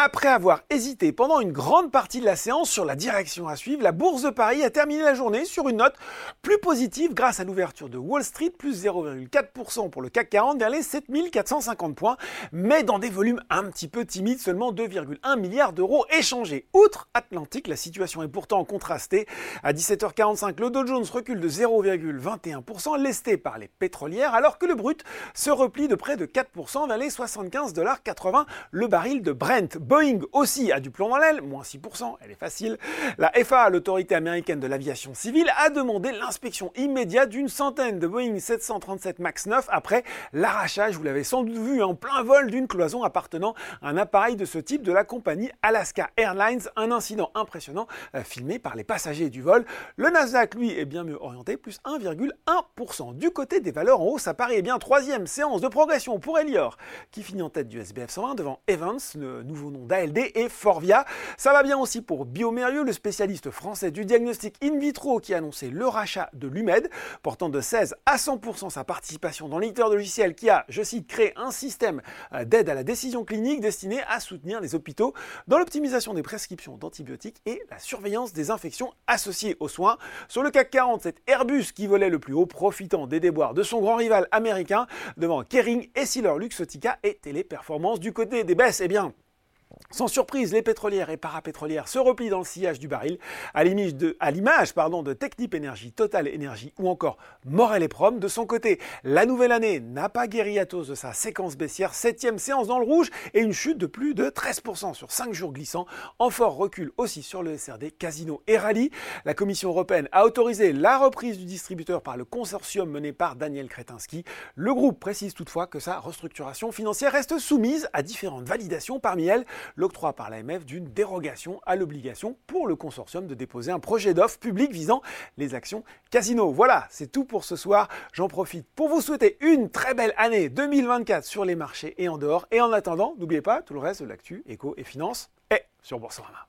Après avoir hésité pendant une grande partie de la séance sur la direction à suivre, la bourse de Paris a terminé la journée sur une note plus positive grâce à l'ouverture de Wall Street, plus 0,4% pour le CAC 40 vers les 7450 points, mais dans des volumes un petit peu timides, seulement 2,1 milliards d'euros échangés. Outre Atlantique, la situation est pourtant contrastée. À 17h45, le Dow Jones recule de 0,21%, lesté par les pétrolières, alors que le brut se replie de près de 4% vers les 75,80$ le baril de Brent. Boeing aussi a du plomb dans l'aile, moins 6%, elle est facile. La FAA, l'autorité américaine de l'aviation civile, a demandé l'inspection immédiate d'une centaine de Boeing 737 MAX 9 après l'arrachage, vous l'avez sans doute vu, en plein vol d'une cloison appartenant à un appareil de ce type de la compagnie Alaska Airlines, un incident impressionnant euh, filmé par les passagers du vol. Le Nasdaq, lui, est bien mieux orienté, plus 1,1%. Du côté des valeurs en haut, ça paraît bien troisième séance de progression pour Elior, qui finit en tête du SBF 120 devant Evans, le nouveau nom d'ALD, et Forvia. Ça va bien aussi pour Biomérieux, le spécialiste français du diagnostic in vitro qui a annoncé le rachat de l'UMED, portant de 16 à 100% sa participation dans l'éditeur de logiciel qui a, je cite, créé un système euh, d'aide à la décision clinique destiné à soutenir les hôpitaux dans l'optimisation des prescriptions d'antibiotiques et la surveillance des infections associées aux soins. Sur le CAC 40, c'est Airbus qui volait le plus haut, profitant des déboires de son grand rival américain devant Kering, Essilor Luxotica et Téléperformance. Du côté des baisses, eh bien, sans surprise, les pétrolières et parapétrolières se replient dans le sillage du baril, à l'image de, de Technip Energy, Total Energy ou encore Morel et Prom. De son côté, la nouvelle année n'a pas guéri Atos de sa séquence baissière, septième séance dans le rouge et une chute de plus de 13% sur 5 jours glissants. En fort recul aussi sur le SRD, Casino et Rally. La Commission européenne a autorisé la reprise du distributeur par le consortium mené par Daniel Kretinsky. Le groupe précise toutefois que sa restructuration financière reste soumise à différentes validations, parmi elles l'octroi par l'AMF d'une dérogation à l'obligation pour le consortium de déposer un projet d'offre public visant les actions casino. Voilà, c'est tout pour ce soir. J'en profite pour vous souhaiter une très belle année 2024 sur les marchés et en dehors. Et en attendant, n'oubliez pas tout le reste de l'actu, éco et finance est sur Boursorama.